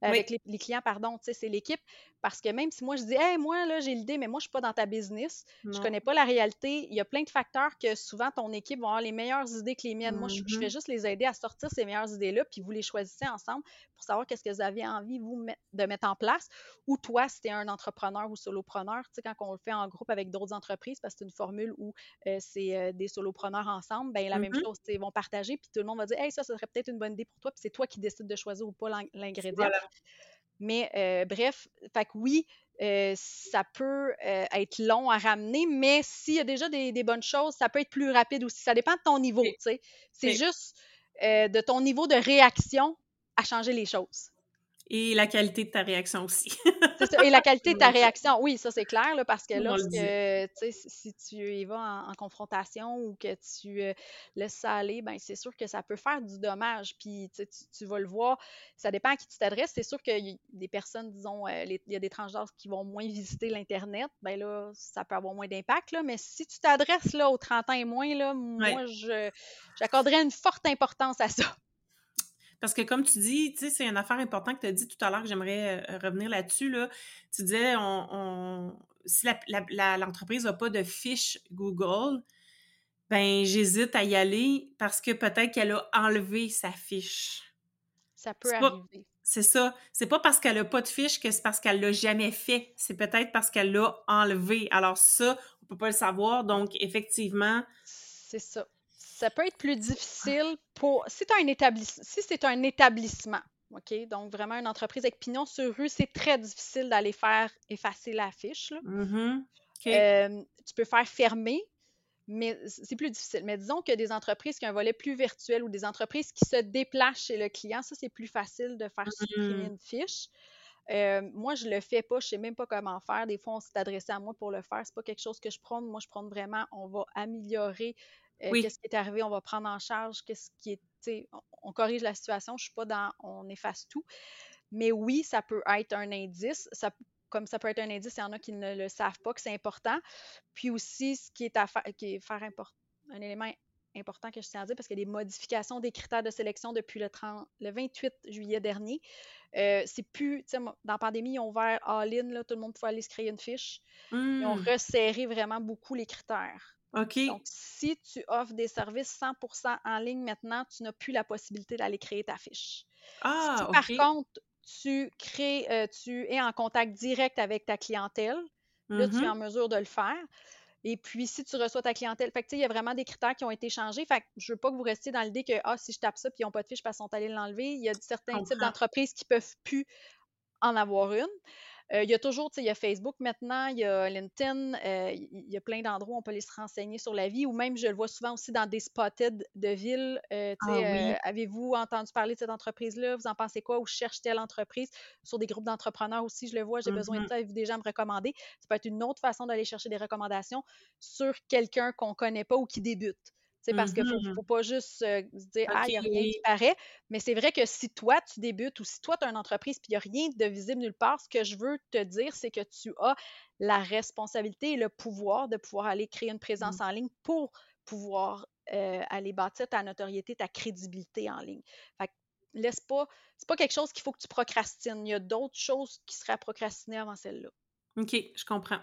avec les, clients, pardon, c'est l'équipe. Parce que même si moi je dis, hey, moi, là, j'ai l'idée, mais moi, je suis pas dans ta business, je je connais pas la réalité, il y a plein de facteurs que souvent ton équipe va avoir les meilleures idées que les miennes. Moi, je, mm-hmm. juste les aider à sortir ces meilleures idées-là, puis vous les choisissez ensemble pour savoir qu'est-ce que vous avez envie, vous, de mettre en place. Ou toi, si tu es un entrepreneur ou solopreneur, tu sais, quand on le fait en groupe avec d'autres entreprises, parce que c'est une formule où euh, c'est euh, des solopreneurs ensemble, ben la même mm-hmm. Chose, ils vont partager, puis tout le monde va dire, hey, ça, ça serait peut-être une bonne idée pour toi, puis c'est toi qui décides de choisir ou pas l'ingrédient. Mais euh, bref, fait que oui, ça peut être long à ramener, mais s'il y a déjà des, bonnes choses, ça peut être plus rapide aussi. Ça dépend de ton niveau, tu sais. C'est juste de ton niveau de réaction à changer les choses. Et la qualité de ta réaction aussi. Et la qualité de ta réaction, oui, ça c'est clair, parce que lorsque, tu sais, si tu y vas en, confrontation ou que tu euh, laisses ça aller, ben c'est sûr que ça peut faire du dommage. Puis tu, tu vas le voir, ça dépend à qui tu t'adresses. C'est sûr qu'il y a des personnes, disons, euh, il y a des tranches qui vont moins visiter l'Internet, ben là, ça peut avoir moins d'impact, là. Mais si tu t'adresses là aux 30 ans et moins, là, moi, j'accorderais une forte importance à ça. Parce que comme tu dis, tu sais, c'est une affaire importante que tu as dit tout à l'heure que j'aimerais euh, revenir là-dessus. Là. Tu disais, on, si l'entreprise n'a pas de fiche Google, ben j'hésite à y aller parce que peut-être qu'elle a enlevé sa fiche. Ça peut arriver. C'est ça. C'est pas parce qu'elle n'a pas de fiche que c'est parce qu'elle l'a jamais fait. C'est peut-être parce qu'elle l'a enlevé. Alors ça, on peut pas le savoir. Donc, effectivement. C'est ça ça peut être plus difficile pour. Si, un établissement, si c'est un établissement, OK? Donc, vraiment une entreprise avec pignon sur rue, c'est très difficile d'aller faire effacer la fiche. Mm-hmm. Euh, tu peux faire fermer, mais c'est plus difficile. Mais disons que des entreprises qui ont un volet plus virtuel ou des entreprises qui se déplacent chez le client, ça, c'est plus facile de faire supprimer mm. une fiche. Euh, moi, je le fais pas, je sais même pas comment faire. Des fois, on s'est adressé à moi pour le faire. C'est pas quelque chose que je prends. Moi, je prends vraiment, on va améliorer euh, qu'est-ce qui est arrivé, on va prendre en charge, qu'est-ce qui est, on, corrige la situation, je suis pas dans on efface tout. Mais oui, ça peut être un indice. Ça, comme ça peut être un indice, il y en a qui ne le savent pas que c'est important. Puis aussi, ce qui est à faire, qui est faire un élément important que je tiens à dire parce qu'il y a des modifications des critères de sélection depuis le, 30, le 28 juillet dernier. Euh, c'est plus, tu sais, dans la pandémie, ils ont ouvert all-in, tout le monde pouvait aller se créer une fiche. Ils ont mmh. resserré vraiment beaucoup les critères. Donc, si tu offres des services 100% en ligne maintenant, tu n'as plus la possibilité d'aller créer ta fiche. Ah, si, par contre, tu crées, euh, tu es en contact direct avec ta clientèle, là, tu es mm-hmm. en mesure de le faire. Et puis, si tu reçois ta clientèle, fait il y a vraiment des critères qui ont été changés. Fait que je veux pas que vous restiez dans l'idée que, ah, si je tape ça, puis ils n'ont pas de fiche parce qu'ils sont allés l'enlever. Il y a certains types d'entreprises qui peuvent plus en avoir une. Euh, il y a toujours, tu sais, il y a Facebook maintenant, il y a LinkedIn, euh, il y a plein d'endroits où on peut aller se renseigner sur la vie, ou même, je le vois souvent aussi dans des spotted de ville. Euh, ah avez-vous entendu parler de cette entreprise-là? Vous en pensez quoi? Ou je cherche telle entreprise? Sur des groupes d'entrepreneurs aussi, je le vois, j'ai besoin de mmh ça, avez-vous déjà me recommander? Ça peut être une autre façon d'aller chercher des recommandations sur quelqu'un qu'on ne connaît pas ou qui débute. C'est parce qu'il ne mmh faut, pas juste se dire Ah, il n'y a rien qui paraît. Mais c'est vrai que si toi, tu débutes ou si toi, tu as une entreprise et il n'y a rien de visible nulle part, ce que je veux te dire, c'est que tu as la responsabilité et le pouvoir de pouvoir aller créer une présence en ligne pour pouvoir aller bâtir ta notoriété, ta crédibilité en ligne. Fait que laisse pas, c'est pas quelque chose qu'il faut que tu procrastines. Il y a d'autres choses qui seraient à procrastiner avant celle-là. OK, je comprends.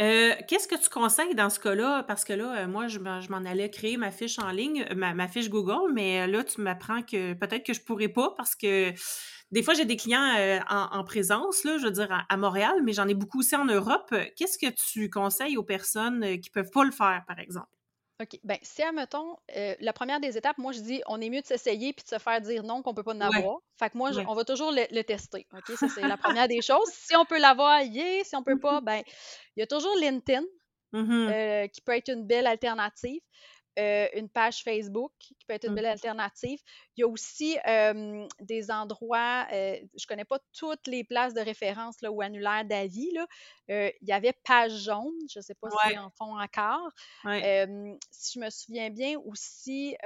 Euh, qu'est-ce que tu conseilles dans ce cas-là? Parce que là, euh, moi, je, m'en allais créer ma fiche en ligne, euh, ma, fiche Google, mais là, tu m'apprends que peut-être que je pourrais pas parce que des fois, j'ai des clients en, présence, là, je veux dire, à, Montréal, mais j'en ai beaucoup aussi en Europe. Qu'est-ce que tu conseilles aux personnes qui peuvent pas le faire, par exemple? OK. Ben, si, admettons, euh, la première des étapes, moi, je dis, on est mieux de s'essayer puis de se faire dire non qu'on peut pas en avoir. Fait que moi, on va toujours le, tester. OK? Ça, c'est la première des choses. Si on peut l'avoir, yeah. Si on peut pas, ben, il y a toujours LinkedIn, mmh euh, qui peut être une belle alternative. Euh, une page Facebook qui peut être une belle alternative. Il y a aussi des endroits, euh, je ne connais pas toutes les places de référence là, ou annulaires d'avis. Euh, il y avait Page Jaune, je ne sais pas si en font encore. si je me souviens bien aussi,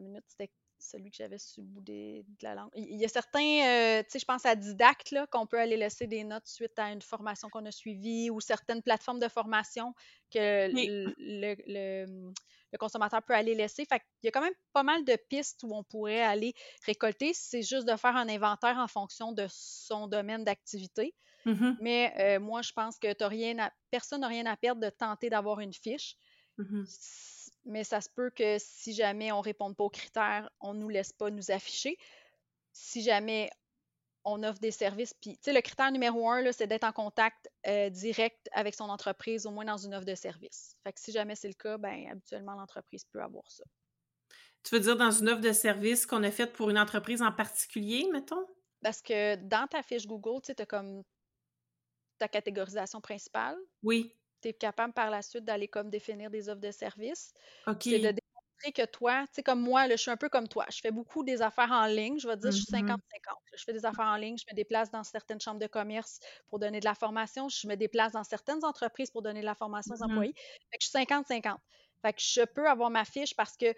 minute, c'était celui que j'avais sur le bout de la langue. Il y a certains, euh, tu sais, je pense à Didacte, qu'on peut aller laisser des notes suite à une formation qu'on a suivie ou certaines plateformes de formation que le, consommateur peut aller laisser. Fait il y a quand même pas mal de pistes où on pourrait aller récolter. C'est juste de faire un inventaire en fonction de son domaine d'activité. Mmh Mais euh, moi, je pense que rien personne n'a rien à perdre de tenter d'avoir une fiche. Mmh mais ça se peut que si jamais on ne répond pas aux critères, on ne nous laisse pas nous afficher. Si jamais on offre des services, puis tu sais, le critère numéro un, c'est d'être en contact euh, direct avec son entreprise, au moins dans une offre de service. Fait que si jamais c'est le cas, ben habituellement, l'entreprise peut avoir ça. Tu veux dire dans une offre de service qu'on a faite pour une entreprise en particulier, mettons? Parce que dans ta fiche Google, tu as comme ta catégorisation principale. Oui tu es capable par la suite d'aller comme définir des offres de services. OK. C'est de démontrer montrer que toi, tu sais, comme moi, là, je suis un peu comme toi. Je fais beaucoup des affaires en ligne. Je vais dire, je suis 50-50. Mm-hmm. Je fais des affaires en ligne, je me déplace dans certaines chambres de commerce pour donner de la formation. Je me déplace dans certaines entreprises pour donner de la formation aux Mm-hmm. employés. Fait que je suis 50-50. Fait que je peux avoir ma fiche parce que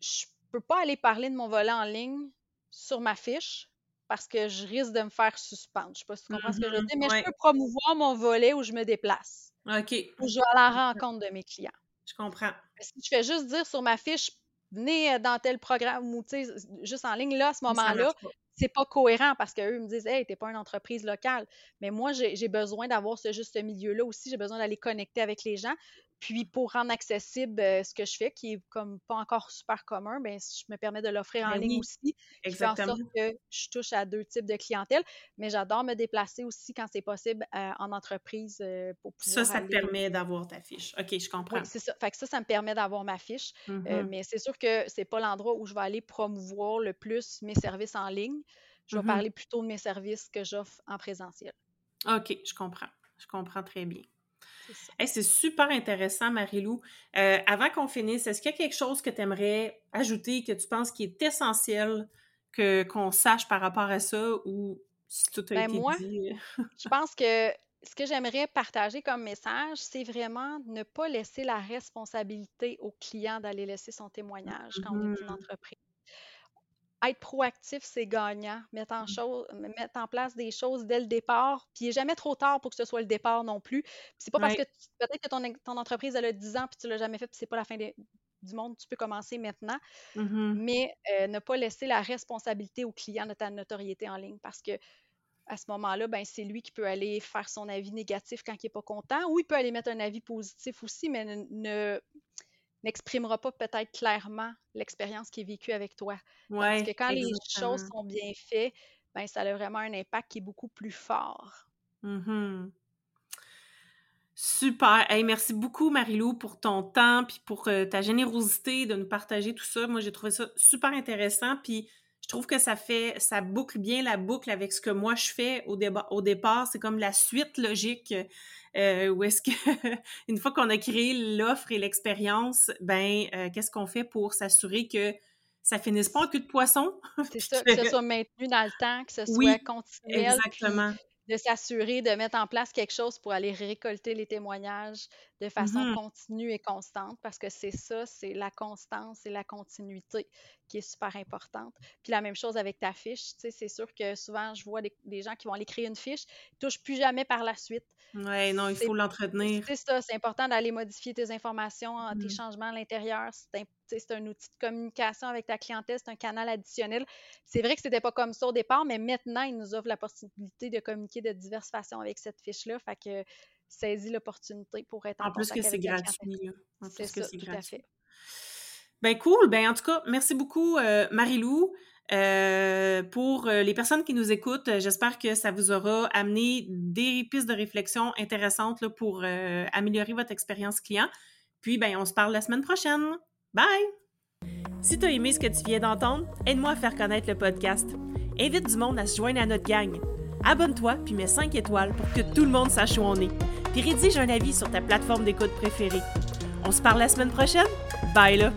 je peux pas aller parler de mon volet en ligne sur ma fiche parce que je risque de me faire suspendre. Je sais pas si tu comprends ce que je veux Mhm, dire, mais ouais. je peux promouvoir mon volet où je me déplace, OK, où je vais à la rencontre de mes clients. je comprends. Si je fais juste dire sur ma fiche, venez euh, dans tel programme ou juste en ligne, là, à ce moment-là, c'est pas cohérent parce qu'eux me disent, hey, t'es pas une entreprise locale. Mais moi, j'ai besoin d'avoir ce juste milieu-là aussi. J'ai besoin d'aller connecter avec les gens. Puis pour rendre accessible euh, ce que je fais, qui est comme pas encore super commun, ben, je me permets de l'offrir en Ben ligne aussi, qui fait en exactement. sorte que je touche à deux types de clientèle. Mais j'adore me déplacer aussi quand c'est possible euh, en entreprise euh, pour Ça, pouvoir ça te aller. permet d'avoir ta fiche. OK, je Oui, comprends. c'est ça. Fait que ça, ça me permet d'avoir ma fiche. Mhm, mais c'est sûr que c'est pas l'endroit où je vais aller promouvoir le plus mes services en ligne. Je vais mhm. parler plutôt de mes services que j'offre en présentiel. OK, je comprends. Je comprends très bien. C'est ça. Hey, c'est super intéressant, Marie-Lou. Euh, avant qu'on finisse, est-ce qu'il y a quelque chose que tu aimerais ajouter, que tu penses qui est essentiel que, qu'on sache par rapport à ça ou si tout a Ben été moi, dit? je pense que ce que j'aimerais partager comme message, c'est vraiment ne pas laisser la responsabilité au client d'aller laisser son témoignage quand on est une Mhm, entreprise. Être proactif, c'est gagnant. Mettre en, chose, mettre en place des choses dès le départ. Puis il n'est jamais trop tard pour que ce soit le départ non plus. Puis c'est pas parce que peut-être que ton, ton entreprise elle a 10 ans puis tu l'as jamais fait puis c'est pas la fin du monde, tu peux commencer maintenant. Mhm. Mais euh, ne pas laisser la responsabilité au client de ta notoriété en ligne parce que à ce moment-là, ben, c'est lui qui peut aller faire son avis négatif quand il n'est pas content ou il peut aller mettre un avis positif aussi, mais ne, ne- n'exprimera pas peut-être clairement l'expérience qui est vécue avec toi. Tandis que quand les choses sont bien faites, ben, ça a vraiment un impact qui est beaucoup plus fort. Mhm. Super. Hey, merci beaucoup, Marilou, pour ton temps puis pour euh, ta générosité de nous partager tout ça. Moi, j'ai trouvé ça super intéressant. Puis je trouve que ça fait, ça boucle bien la boucle avec ce que moi je fais au, déba- au départ. C'est comme la suite logique euh, où est-ce que, une fois qu'on a créé l'offre et l'expérience, ben, euh, qu'est-ce qu'on fait pour s'assurer que ça finisse pas en queue de poisson? C'est ça, que ce soit maintenu dans le temps, que ce soit continuel, puis exactement. de s'assurer de mettre en place quelque chose pour aller récolter les témoignages de façon Mhm. continue et constante, parce que c'est ça, c'est la constance et la continuité qui est super importante. Puis la même chose avec ta fiche, tu sais, c'est sûr que souvent, je vois des, des gens qui vont aller créer une fiche, ils touchent plus jamais par la suite. Ouais, non, il faut l'entretenir. c'est ça, c'est important d'aller modifier tes informations, euh, tes Mhm. changements à l'intérieur. C'est un, outil de communication avec ta clientèle, c'est un canal additionnel. C'est vrai que c'était pas comme ça au départ, mais maintenant, ils nous offrent la possibilité de communiquer de diverses façons avec cette fiche-là. Fait que saisis l'opportunité pour être en En plus que c'est gratuit, là. En plus que c'est gratuit. fait. Ben cool. Ben en tout cas, merci beaucoup, euh, Marie-Lou. Euh, pour euh, les personnes qui nous écoutent, j'espère que ça vous aura amené des pistes de réflexion intéressantes pour euh, améliorer votre expérience client. Puis, ben, on se parle la semaine prochaine. Bye! Si tu as aimé ce que tu viens d'entendre, aide-moi à faire connaître le podcast. Invite du monde à se joindre à notre gang. Abonne-toi puis mets 5 étoiles pour que tout le monde sache où on est. Puis rédige un avis sur ta plateforme d'écoute préférée. On se parle la semaine prochaine? Bye là!